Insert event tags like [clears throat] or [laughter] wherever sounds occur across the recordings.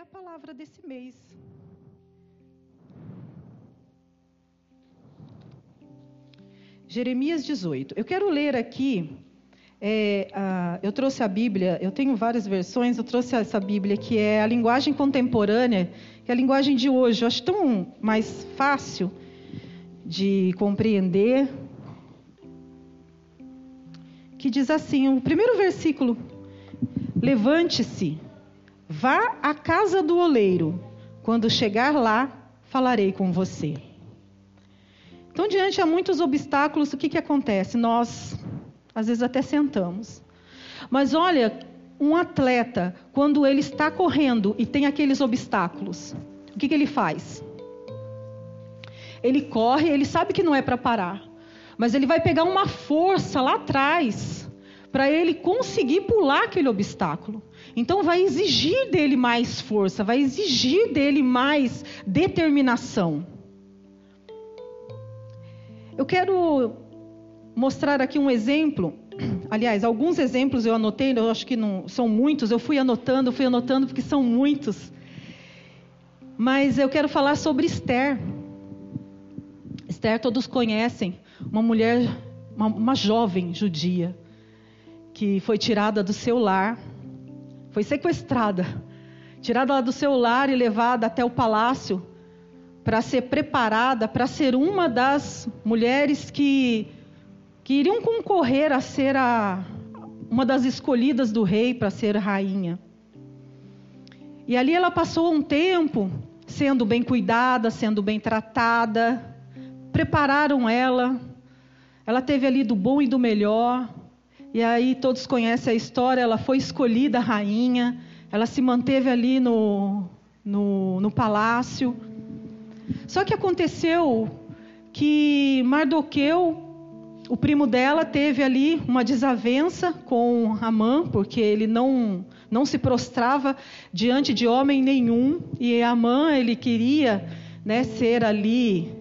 a palavra desse mês. Jeremias 18. Eu quero ler aqui. É, a, eu trouxe a Bíblia, eu tenho várias versões, eu trouxe essa Bíblia que é a linguagem contemporânea, que é a linguagem de hoje. Eu acho tão mais fácil de compreender. Que diz assim: o primeiro versículo: Levante-se, vá à casa do oleiro. Quando chegar lá, falarei com você. Então, diante a muitos obstáculos, o que, que acontece? Nós, às vezes, até sentamos. Mas olha, um atleta, quando ele está correndo e tem aqueles obstáculos, o que, que ele faz? Ele corre, ele sabe que não é para parar, mas ele vai pegar uma força lá atrás para ele conseguir pular aquele obstáculo. Então vai exigir dele mais força, vai exigir dele mais determinação. Eu quero mostrar aqui um exemplo. [clears throat] Aliás, alguns exemplos eu anotei, eu acho que não são muitos, eu fui anotando, fui anotando porque são muitos. Mas eu quero falar sobre Esther. Esther todos conhecem, uma mulher, uma, uma jovem judia, que foi tirada do seu lar, foi sequestrada, tirada do seu lar e levada até o palácio para ser preparada para ser uma das mulheres que, que iriam concorrer a ser a, uma das escolhidas do rei para ser rainha. E ali ela passou um tempo sendo bem cuidada, sendo bem tratada, prepararam ela, ela teve ali do bom e do melhor, e aí todos conhecem a história, ela foi escolhida rainha, ela se manteve ali no, no, no palácio. Só que aconteceu que Mardoqueu, o primo dela, teve ali uma desavença com Amã, porque ele não, não se prostrava diante de homem nenhum. E Amã, ele queria né, ser ali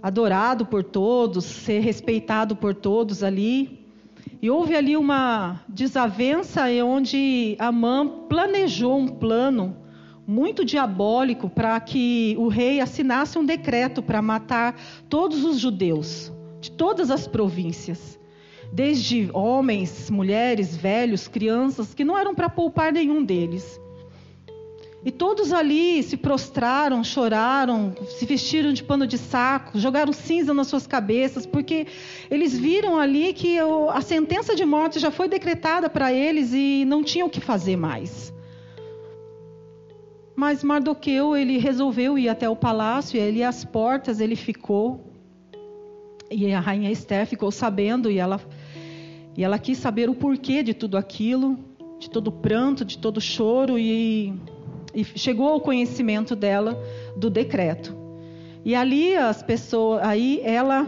adorado por todos, ser respeitado por todos ali. E houve ali uma desavença onde Amã planejou um plano muito diabólico para que o rei assinasse um decreto para matar todos os judeus de todas as províncias, desde homens, mulheres, velhos, crianças, que não eram para poupar nenhum deles. E todos ali se prostraram, choraram, se vestiram de pano de saco, jogaram cinza nas suas cabeças, porque eles viram ali que a sentença de morte já foi decretada para eles e não tinham o que fazer mais. Mas Mardoqueu, ele resolveu ir até o palácio, e ali às portas ele ficou. E a rainha Esther ficou sabendo, e ela, e ela quis saber o porquê de tudo aquilo, de todo o pranto, de todo o choro, e, e chegou ao conhecimento dela do decreto. E ali as pessoas, aí ela,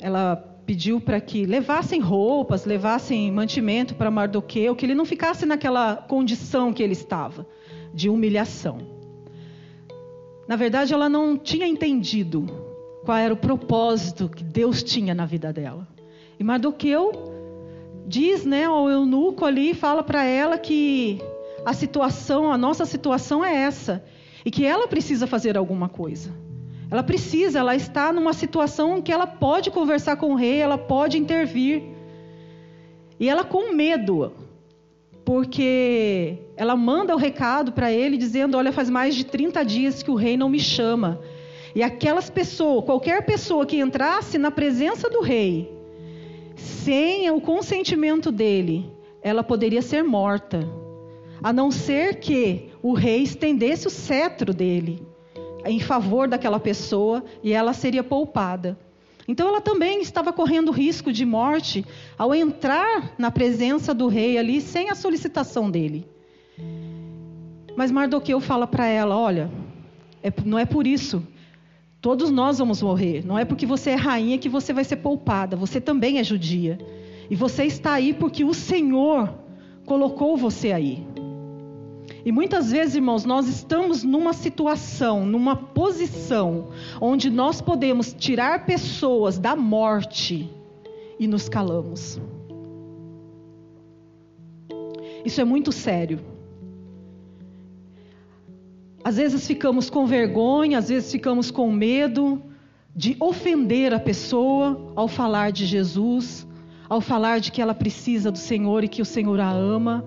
ela pediu para que levassem roupas, levassem mantimento para Mardoqueu, que ele não ficasse naquela condição que ele estava, de humilhação. Na verdade, ela não tinha entendido qual era o propósito que Deus tinha na vida dela. E Mardoqueu diz, né, ao eunuco ali, fala para ela que a situação, a nossa situação é essa, e que ela precisa fazer alguma coisa. Ela precisa, ela está numa situação em que ela pode conversar com o rei, ela pode intervir. E ela com medo, porque ela manda o recado para ele dizendo: Olha, faz mais de 30 dias que o rei não me chama. E aquelas pessoas, qualquer pessoa que entrasse na presença do rei, sem o consentimento dele, ela poderia ser morta. A não ser que o rei estendesse o cetro dele em favor daquela pessoa e ela seria poupada. Então ela também estava correndo risco de morte ao entrar na presença do rei ali sem a solicitação dele. Mas Mardoqueu fala para ela: olha, é, não é por isso. Todos nós vamos morrer. Não é porque você é rainha que você vai ser poupada. Você também é judia. E você está aí porque o Senhor colocou você aí. E muitas vezes, irmãos, nós estamos numa situação, numa posição, onde nós podemos tirar pessoas da morte e nos calamos. Isso é muito sério. Às vezes ficamos com vergonha, às vezes ficamos com medo de ofender a pessoa ao falar de Jesus, ao falar de que ela precisa do Senhor e que o Senhor a ama.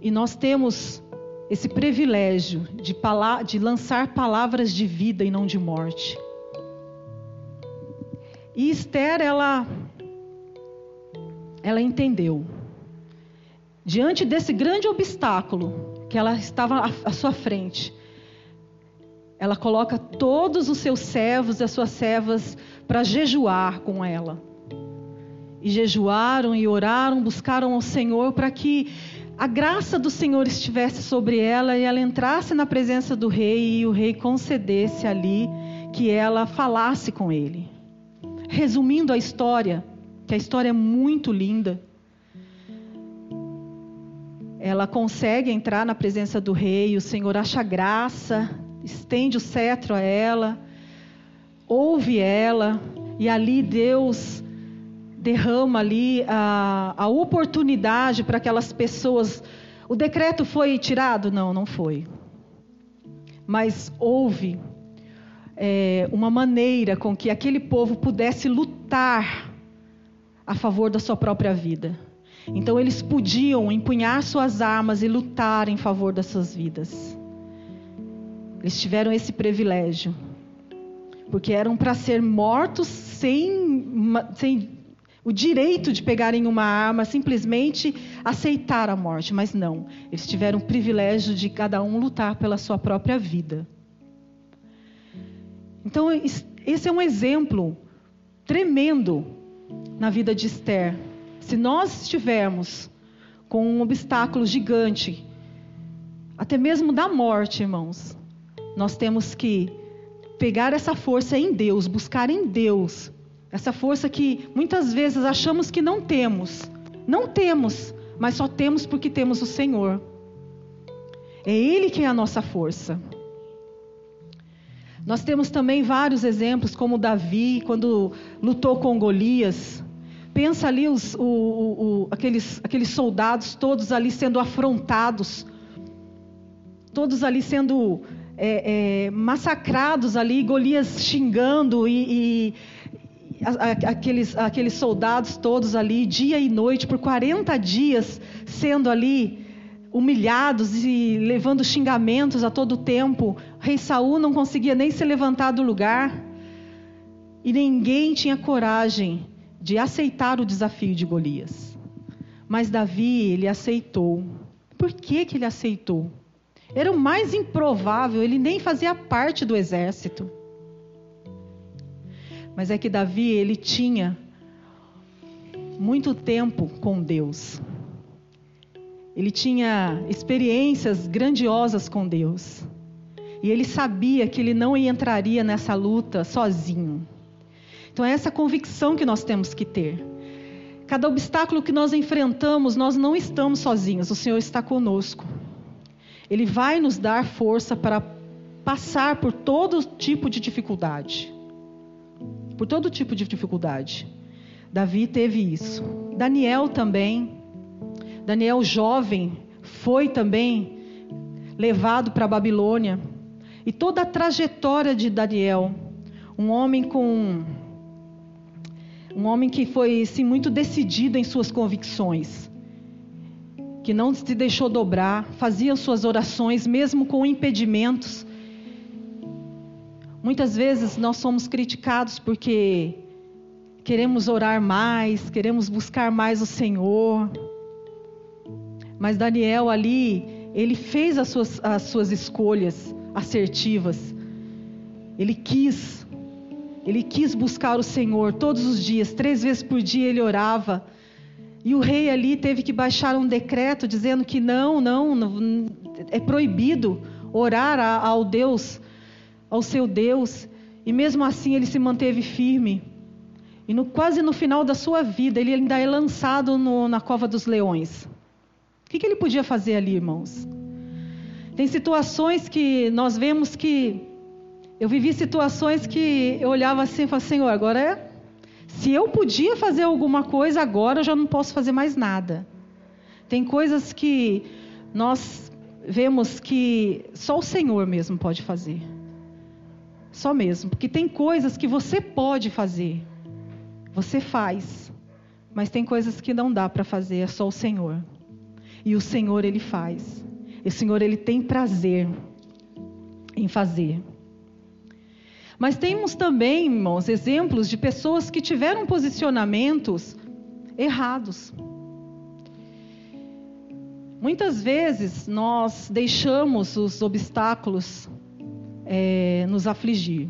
E nós temos esse privilégio de, de lançar palavras de vida e não de morte. E Esther, ela, ela entendeu. Diante desse grande obstáculo, que ela estava à sua frente. Ela coloca todos os seus servos e as suas servas para jejuar com ela. E jejuaram e oraram, buscaram ao Senhor para que a graça do Senhor estivesse sobre ela e ela entrasse na presença do rei e o rei concedesse ali que ela falasse com ele. Resumindo a história, que a história é muito linda, ela consegue entrar na presença do rei, o Senhor acha graça, estende o cetro a ela, ouve ela, e ali Deus derrama ali a, a oportunidade para aquelas pessoas. O decreto foi tirado? Não, não foi. Mas houve é, uma maneira com que aquele povo pudesse lutar a favor da sua própria vida. Então eles podiam empunhar suas armas e lutar em favor das suas vidas. Eles tiveram esse privilégio. Porque eram para ser mortos sem, sem o direito de pegarem uma arma, simplesmente aceitar a morte. Mas não. Eles tiveram o privilégio de cada um lutar pela sua própria vida. Então, esse é um exemplo tremendo na vida de Esther. Se nós estivermos com um obstáculo gigante, até mesmo da morte, irmãos, nós temos que pegar essa força em Deus, buscar em Deus, essa força que muitas vezes achamos que não temos. Não temos, mas só temos porque temos o Senhor. É Ele que é a nossa força. Nós temos também vários exemplos, como Davi, quando lutou com Golias. Pensa ali os, o, o, aqueles, aqueles soldados todos ali sendo afrontados, todos ali sendo é, é, massacrados ali, Golias xingando e, e aqueles, aqueles soldados todos ali, dia e noite, por 40 dias, sendo ali humilhados e levando xingamentos a todo tempo. O rei Saul não conseguia nem se levantar do lugar. E ninguém tinha coragem de aceitar o desafio de Golias. Mas Davi, ele aceitou. Por que, que ele aceitou? Era o mais improvável, ele nem fazia parte do exército. Mas é que Davi, ele tinha muito tempo com Deus. Ele tinha experiências grandiosas com Deus. E ele sabia que ele não entraria nessa luta sozinho. Então é essa convicção que nós temos que ter. Cada obstáculo que nós enfrentamos, nós não estamos sozinhos, o Senhor está conosco. Ele vai nos dar força para passar por todo tipo de dificuldade. Por todo tipo de dificuldade. Davi teve isso. Daniel também. Daniel jovem foi também levado para a Babilônia. E toda a trajetória de Daniel, um homem com um homem que foi sim, muito decidido em suas convicções, que não se deixou dobrar, fazia suas orações mesmo com impedimentos. Muitas vezes nós somos criticados porque queremos orar mais, queremos buscar mais o Senhor. Mas Daniel ali, ele fez as suas, as suas escolhas assertivas. Ele quis ele quis buscar o Senhor todos os dias, três vezes por dia ele orava. E o rei ali teve que baixar um decreto dizendo que não, não, não é proibido orar ao Deus, ao seu Deus. E mesmo assim ele se manteve firme. E no, quase no final da sua vida, ele ainda é lançado no, na cova dos leões. O que, que ele podia fazer ali, irmãos? Tem situações que nós vemos que eu vivi situações que eu olhava assim e falava, Senhor, agora é. Se eu podia fazer alguma coisa, agora eu já não posso fazer mais nada. Tem coisas que nós vemos que só o Senhor mesmo pode fazer. Só mesmo, porque tem coisas que você pode fazer. Você faz. Mas tem coisas que não dá para fazer, é só o Senhor. E o Senhor ele faz. E o Senhor ele tem prazer em fazer. Mas temos também, irmãos, exemplos de pessoas que tiveram posicionamentos errados. Muitas vezes nós deixamos os obstáculos é, nos afligir.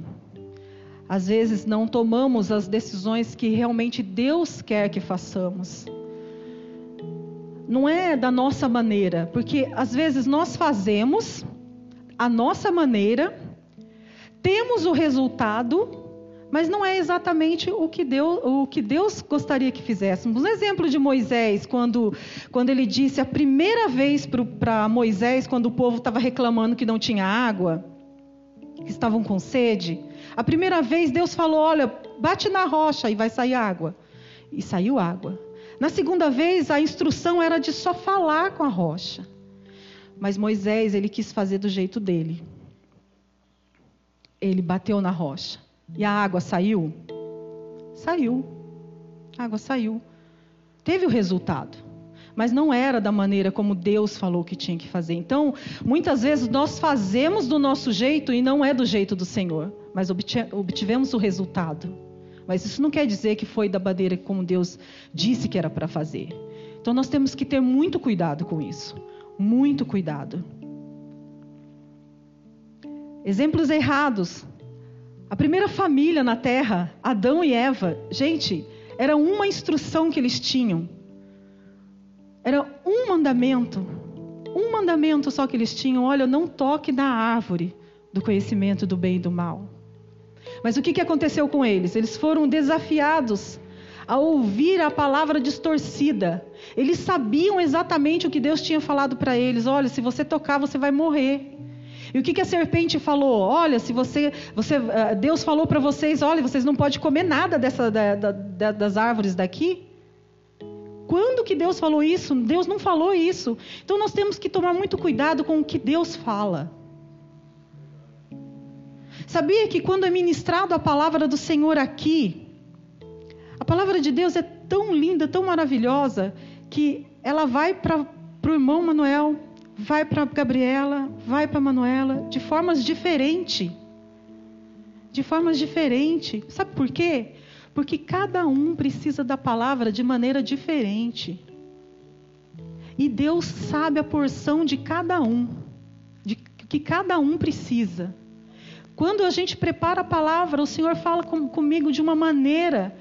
Às vezes não tomamos as decisões que realmente Deus quer que façamos. Não é da nossa maneira, porque às vezes nós fazemos a nossa maneira temos o resultado, mas não é exatamente o que Deus, o que Deus gostaria que fizéssemos. Um exemplo de Moisés, quando, quando ele disse a primeira vez para Moisés, quando o povo estava reclamando que não tinha água, que estavam com sede, a primeira vez Deus falou: Olha, bate na rocha e vai sair água. E saiu água. Na segunda vez, a instrução era de só falar com a rocha. Mas Moisés, ele quis fazer do jeito dele ele bateu na rocha. E a água saiu? Saiu. A água saiu. Teve o resultado. Mas não era da maneira como Deus falou que tinha que fazer. Então, muitas vezes nós fazemos do nosso jeito e não é do jeito do Senhor. Mas obtivemos o resultado. Mas isso não quer dizer que foi da maneira como Deus disse que era para fazer. Então nós temos que ter muito cuidado com isso. Muito cuidado. Exemplos errados. A primeira família na terra, Adão e Eva, gente, era uma instrução que eles tinham. Era um mandamento. Um mandamento só que eles tinham: olha, não toque na árvore do conhecimento do bem e do mal. Mas o que, aconteceu com eles? Eles foram desafiados a ouvir a palavra distorcida. Eles sabiam exatamente o que Deus tinha falado para eles: olha, se você tocar, você vai morrer. E o que, que a serpente falou? Olha, se você, você ah, Deus falou para vocês, olha, vocês não podem comer nada dessa, da, da, das árvores daqui. Quando que Deus falou isso? Deus não falou isso. Então nós temos que tomar muito cuidado com o que Deus fala. Sabia que quando é ministrado a palavra do Senhor aqui, a palavra de Deus é tão linda, tão maravilhosa, que ela vai para o irmão Manuel, vai para Gabriela, vai para Manuela, de formas diferentes. De formas diferentes. Sabe por quê? Porque cada um precisa da palavra de maneira diferente. E Deus sabe a porção de cada um, de que cada um precisa. Quando a gente prepara a palavra, o Senhor fala com, comigo de uma maneira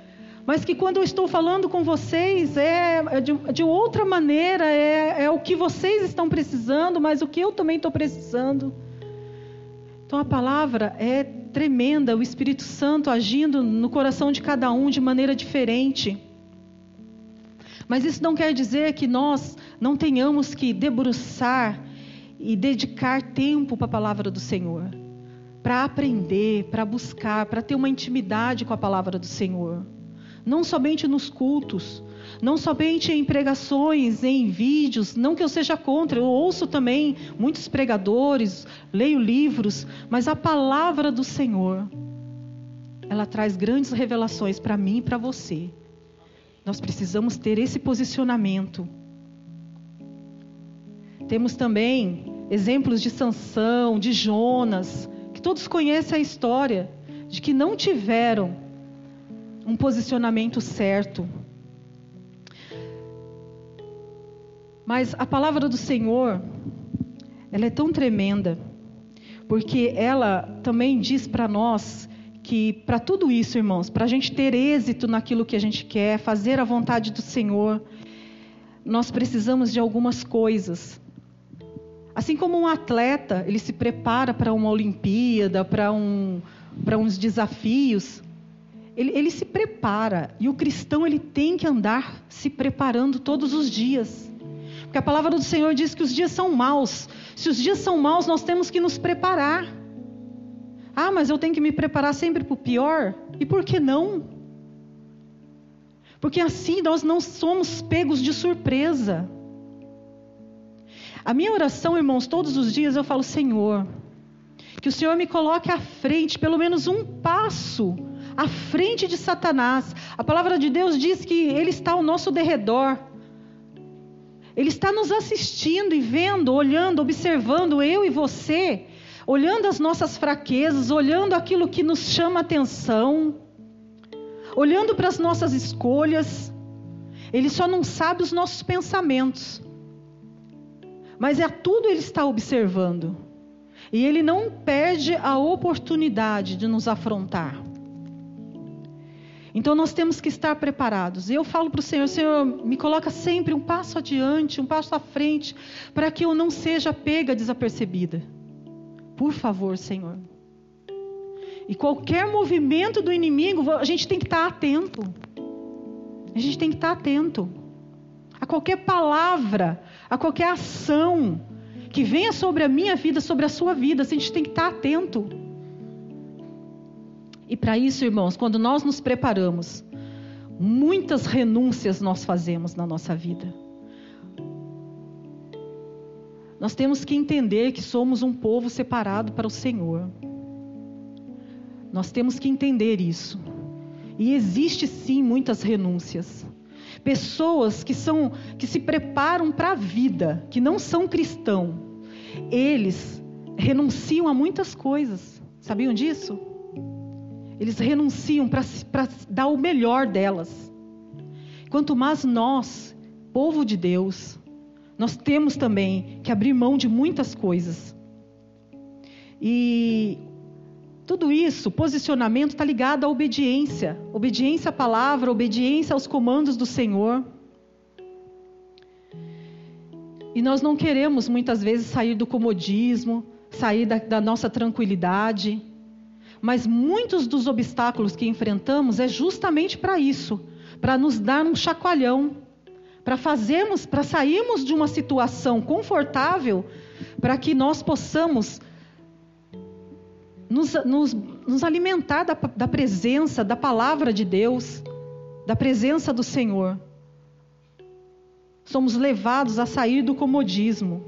mas que quando eu estou falando com vocês é, é de, de outra maneira, é, é o que vocês estão precisando, mas o que eu também estou precisando. Então a palavra é tremenda, o Espírito Santo agindo no coração de cada um de maneira diferente. Mas isso não quer dizer que nós não tenhamos que debruçar e dedicar tempo para a palavra do Senhor, para aprender, para buscar, para ter uma intimidade com a palavra do Senhor não somente nos cultos, não somente em pregações, em vídeos, não que eu seja contra, eu ouço também muitos pregadores, leio livros, mas a palavra do Senhor, ela traz grandes revelações para mim e para você. Nós precisamos ter esse posicionamento. Temos também exemplos de Sansão, de Jonas, que todos conhecem a história de que não tiveram um posicionamento certo. Mas a palavra do Senhor, ela é tão tremenda, porque ela também diz para nós que para tudo isso, irmãos, para a gente ter êxito naquilo que a gente quer, fazer a vontade do Senhor, nós precisamos de algumas coisas. Assim como um atleta, ele se prepara para uma Olimpíada, para um, uns desafios, ele, ele se prepara. E o cristão ele tem que andar se preparando todos os dias. Porque a palavra do Senhor diz que os dias são maus. Se os dias são maus, nós temos que nos preparar. Ah, mas eu tenho que me preparar sempre para o pior? E por que não? Porque assim nós não somos pegos de surpresa. A minha oração, irmãos, todos os dias eu falo, Senhor, que o Senhor me coloque à frente, pelo menos um passo à frente de Satanás. A palavra de Deus diz que ele está ao nosso derredor. Ele está nos assistindo e vendo, olhando, observando eu e você, olhando as nossas fraquezas, olhando aquilo que nos chama atenção, olhando para as nossas escolhas. Ele só não sabe os nossos pensamentos. Mas é tudo ele está observando. E ele não perde a oportunidade de nos afrontar. Então nós temos que estar preparados. E eu falo para o Senhor: Senhor, me coloca sempre um passo adiante, um passo à frente, para que eu não seja pega desapercebida. Por favor, Senhor. E qualquer movimento do inimigo, a gente tem que estar atento. A gente tem que estar atento. A qualquer palavra, a qualquer ação que venha sobre a minha vida, sobre a sua vida, a gente tem que estar atento. E para isso, irmãos, quando nós nos preparamos, muitas renúncias nós fazemos na nossa vida. Nós temos que entender que somos um povo separado para o Senhor. Nós temos que entender isso. E existe sim muitas renúncias. Pessoas que são que se preparam para a vida, que não são cristãos, eles renunciam a muitas coisas. Sabiam disso? Eles renunciam para dar o melhor delas. Quanto mais nós, povo de Deus, nós temos também que abrir mão de muitas coisas. E tudo isso, posicionamento, está ligado à obediência. Obediência à palavra, obediência aos comandos do Senhor. E nós não queremos muitas vezes sair do comodismo, sair da, da nossa tranquilidade. Mas muitos dos obstáculos que enfrentamos é justamente para isso, para nos dar um chacoalhão, para fazermos, para sairmos de uma situação confortável, para que nós possamos nos, nos, nos alimentar da, da presença, da palavra de Deus, da presença do Senhor. Somos levados a sair do comodismo.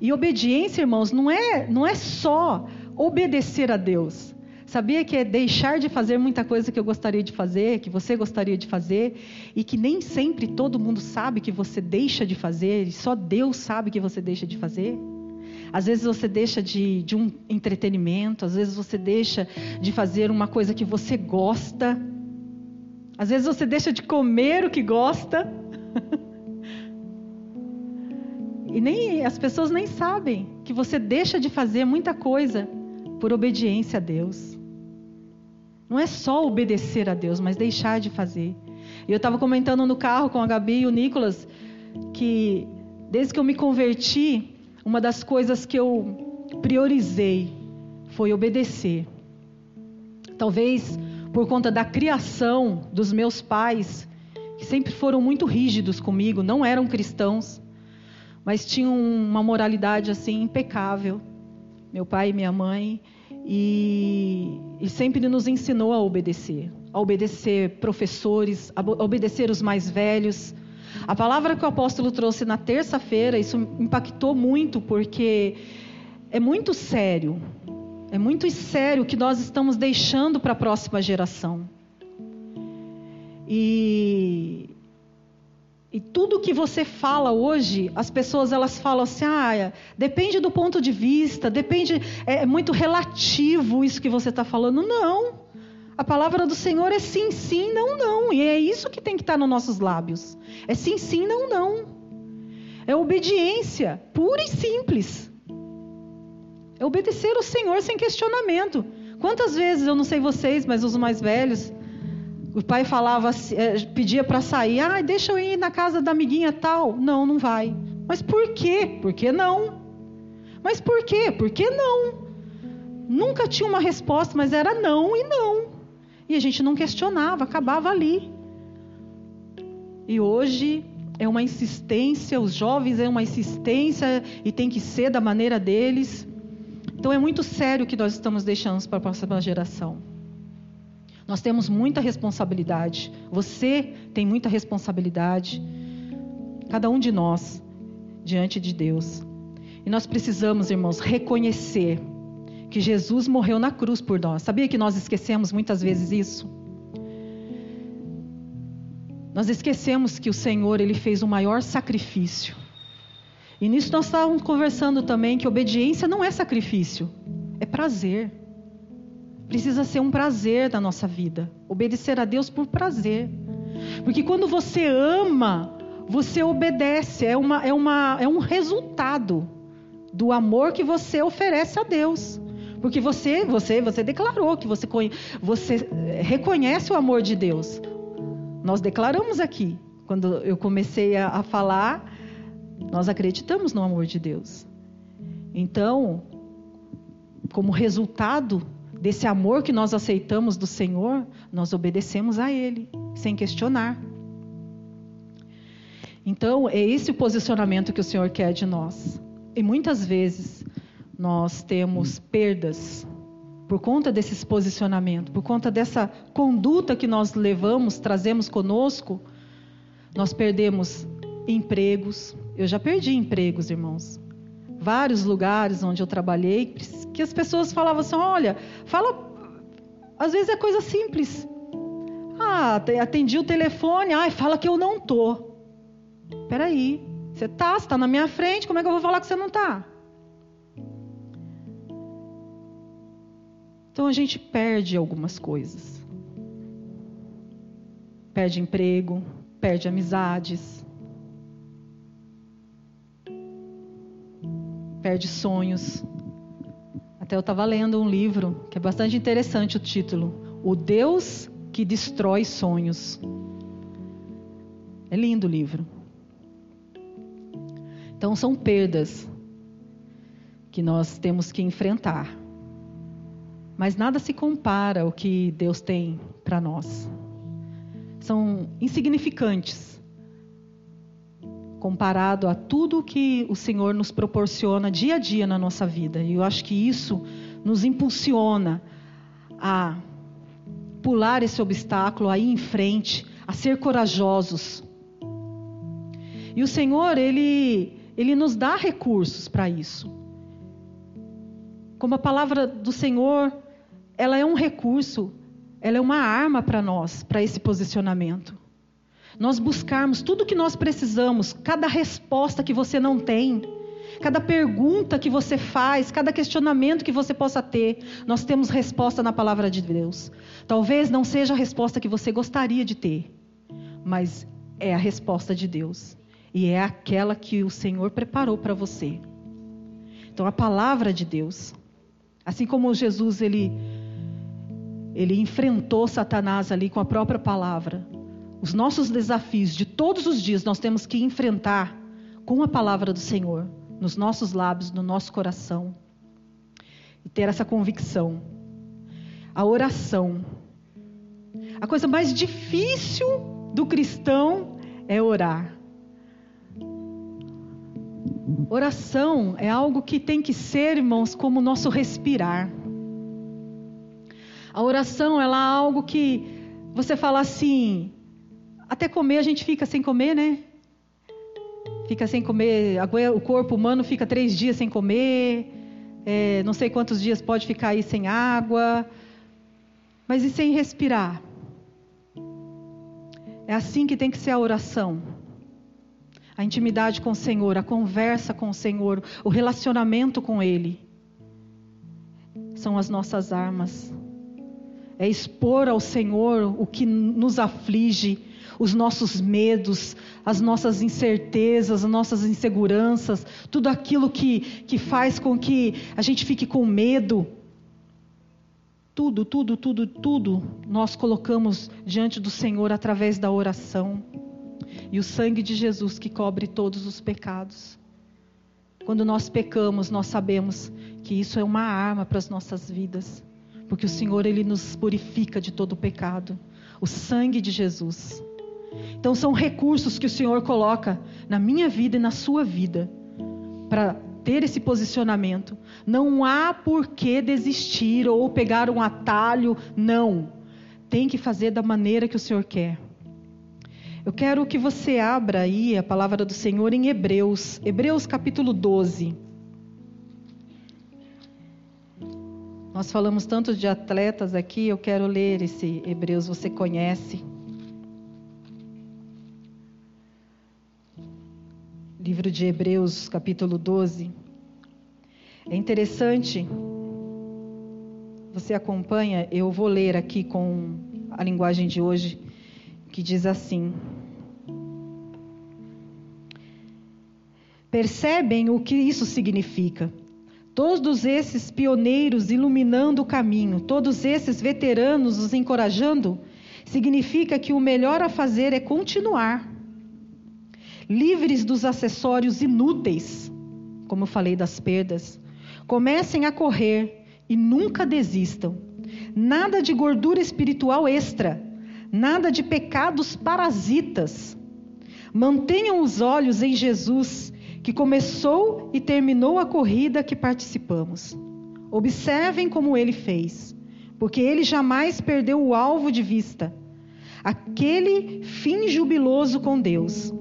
E obediência, irmãos, não é, não é só obedecer a Deus. Sabia que é deixar de fazer muita coisa que eu gostaria de fazer, que você gostaria de fazer, e que nem sempre todo mundo sabe que você deixa de fazer, e só Deus sabe que você deixa de fazer? Às vezes você deixa de, de um entretenimento, às vezes você deixa de fazer uma coisa que você gosta, às vezes você deixa de comer o que gosta. [laughs] e nem as pessoas nem sabem que você deixa de fazer muita coisa por obediência a Deus. Não é só obedecer a Deus, mas deixar de fazer. E eu estava comentando no carro com a Gabi e o Nicolas que desde que eu me converti, uma das coisas que eu priorizei foi obedecer. Talvez por conta da criação dos meus pais, que sempre foram muito rígidos comigo, não eram cristãos, mas tinham uma moralidade assim impecável meu pai e minha mãe, e, e sempre nos ensinou a obedecer, a obedecer professores, a obedecer os mais velhos. A palavra que o apóstolo trouxe na terça-feira, isso impactou muito, porque é muito sério, é muito sério o que nós estamos deixando para a próxima geração. E, e tudo que você fala hoje, as pessoas elas falam assim, ah, depende do ponto de vista, depende, é, é muito relativo isso que você está falando. Não. A palavra do Senhor é sim, sim, não, não. E é isso que tem que estar tá nos nossos lábios. É sim, sim, não, não. É obediência, pura e simples. É obedecer ao Senhor sem questionamento. Quantas vezes, eu não sei vocês, mas os mais velhos, o pai falava, eh, pedia para sair, ah, deixa eu ir na casa da amiguinha tal. Não, não vai. Mas por quê? Por que não? Mas por quê? Por que não? Nunca tinha uma resposta, mas era não e não. E a gente não questionava, acabava ali. E hoje é uma insistência, os jovens é uma insistência e tem que ser da maneira deles. Então é muito sério o que nós estamos deixando para a próxima geração. Nós temos muita responsabilidade. Você tem muita responsabilidade. Cada um de nós. diante de Deus. E nós precisamos, irmãos, reconhecer que Jesus morreu na cruz por nós. Sabia que nós esquecemos muitas vezes isso? Nós esquecemos que o Senhor ele fez o maior sacrifício. E nisso nós estávamos conversando também que obediência não é sacrifício, é prazer. Precisa ser um prazer da nossa vida. Obedecer a Deus por prazer. Porque quando você ama, você obedece. É, uma, é, uma, é um resultado do amor que você oferece a Deus. Porque você, você, você declarou que você, você eh, reconhece o amor de Deus. Nós declaramos aqui, quando eu comecei a, a falar, nós acreditamos no amor de Deus. Então, como resultado desse amor que nós aceitamos do Senhor, nós obedecemos a Ele, sem questionar. Então, é esse o posicionamento que o Senhor quer de nós. E muitas vezes nós temos perdas por conta desses posicionamentos, por conta dessa conduta que nós levamos, trazemos conosco, nós perdemos empregos. Eu já perdi empregos, irmãos. Vários lugares onde eu trabalhei, que as pessoas falavam assim: olha, fala. Às vezes é coisa simples. Ah, atendi o telefone, ai, fala que eu não tô. Peraí, você tá, você está na minha frente, como é que eu vou falar que você não está? Então a gente perde algumas coisas. Perde emprego, perde amizades, perde sonhos. Até eu estava lendo um livro que é bastante interessante o título: O Deus que destrói sonhos. É lindo o livro. Então são perdas que nós temos que enfrentar. Mas nada se compara ao que Deus tem para nós. São insignificantes comparado a tudo que o Senhor nos proporciona dia a dia na nossa vida. E eu acho que isso nos impulsiona a pular esse obstáculo, a ir em frente, a ser corajosos. E o Senhor, ele, ele nos dá recursos para isso. Como a palavra do Senhor ela é um recurso, ela é uma arma para nós, para esse posicionamento. Nós buscarmos tudo o que nós precisamos, cada resposta que você não tem, cada pergunta que você faz, cada questionamento que você possa ter, nós temos resposta na palavra de Deus. Talvez não seja a resposta que você gostaria de ter, mas é a resposta de Deus. E é aquela que o Senhor preparou para você. Então a palavra de Deus, assim como Jesus ele ele enfrentou Satanás ali com a própria palavra. Os nossos desafios de todos os dias nós temos que enfrentar com a palavra do Senhor, nos nossos lábios, no nosso coração. E ter essa convicção. A oração. A coisa mais difícil do cristão é orar. Oração é algo que tem que ser, irmãos, como o nosso respirar. A oração, ela é algo que você fala assim, até comer a gente fica sem comer, né? Fica sem comer, o corpo humano fica três dias sem comer, é, não sei quantos dias pode ficar aí sem água, mas e sem respirar? É assim que tem que ser a oração. A intimidade com o Senhor, a conversa com o Senhor, o relacionamento com Ele. São as nossas armas é expor ao Senhor o que nos aflige, os nossos medos, as nossas incertezas, as nossas inseguranças, tudo aquilo que, que faz com que a gente fique com medo. Tudo, tudo, tudo, tudo nós colocamos diante do Senhor através da oração. E o sangue de Jesus que cobre todos os pecados. Quando nós pecamos, nós sabemos que isso é uma arma para as nossas vidas porque o Senhor ele nos purifica de todo o pecado. O sangue de Jesus. Então são recursos que o Senhor coloca na minha vida e na sua vida para ter esse posicionamento. Não há por que desistir ou pegar um atalho, não. Tem que fazer da maneira que o Senhor quer. Eu quero que você abra aí a palavra do Senhor em Hebreus, Hebreus capítulo 12. Nós falamos tanto de atletas aqui, eu quero ler esse Hebreus, você conhece. Livro de Hebreus, capítulo 12. É interessante, você acompanha, eu vou ler aqui com a linguagem de hoje, que diz assim: Percebem o que isso significa? Todos esses pioneiros iluminando o caminho, todos esses veteranos os encorajando, significa que o melhor a fazer é continuar. Livres dos acessórios inúteis, como eu falei das perdas, comecem a correr e nunca desistam. Nada de gordura espiritual extra, nada de pecados parasitas. Mantenham os olhos em Jesus que começou e terminou a corrida que participamos. Observem como ele fez, porque ele jamais perdeu o alvo de vista, aquele fim jubiloso com Deus.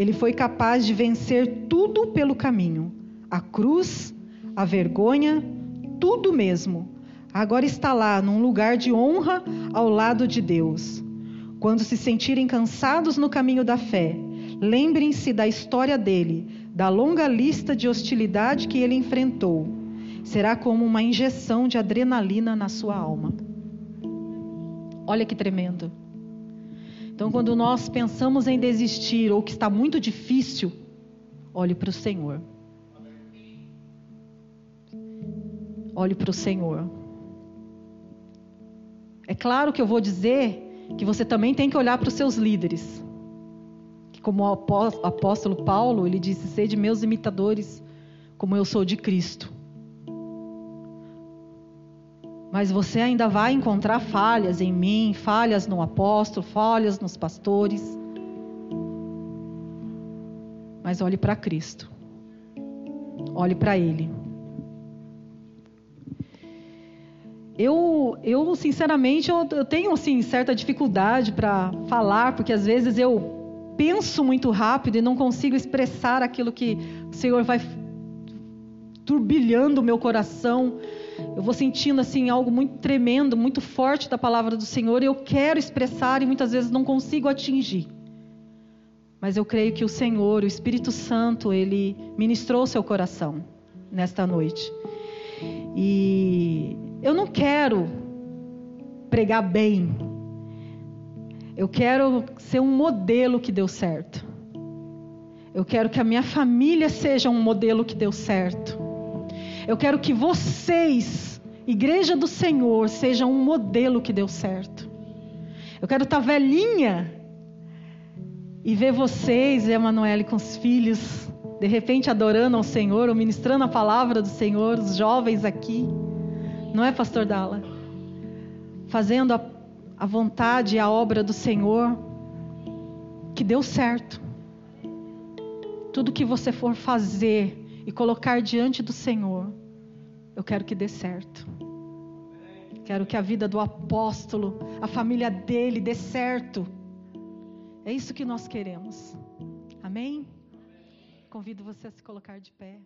Ele foi capaz de vencer tudo pelo caminho: a cruz, a vergonha, tudo mesmo. Agora está lá, num lugar de honra ao lado de Deus. Quando se sentirem cansados no caminho da fé, lembrem-se da história dele, da longa lista de hostilidade que ele enfrentou, será como uma injeção de adrenalina na sua alma. Olha que tremendo. Então, quando nós pensamos em desistir ou que está muito difícil, olhe para o Senhor. Olhe para o Senhor. É claro que eu vou dizer que você também tem que olhar para os seus líderes como o apóstolo Paulo, ele disse: Sede meus imitadores, como eu sou de Cristo. Mas você ainda vai encontrar falhas em mim, falhas no apóstolo, falhas nos pastores. Mas olhe para Cristo. Olhe para Ele. Eu, eu sinceramente, eu, eu tenho assim certa dificuldade para falar, porque às vezes eu penso muito rápido e não consigo expressar aquilo que o Senhor vai turbilhando o meu coração. Eu vou sentindo assim algo muito tremendo, muito forte da palavra do Senhor e eu quero expressar e muitas vezes não consigo atingir. Mas eu creio que o Senhor, o Espírito Santo, ele ministrou seu coração nesta noite. E eu não quero pregar bem, eu quero ser um modelo que deu certo. Eu quero que a minha família seja um modelo que deu certo. Eu quero que vocês, Igreja do Senhor, sejam um modelo que deu certo. Eu quero estar velhinha e ver vocês, Emanuele, com os filhos, de repente adorando ao Senhor, ou ministrando a palavra do Senhor, os jovens aqui. Não é, Pastor Dala? Fazendo a a vontade e a obra do Senhor, que deu certo. Tudo que você for fazer e colocar diante do Senhor, eu quero que dê certo. Quero que a vida do apóstolo, a família dele dê certo. É isso que nós queremos. Amém? Convido você a se colocar de pé.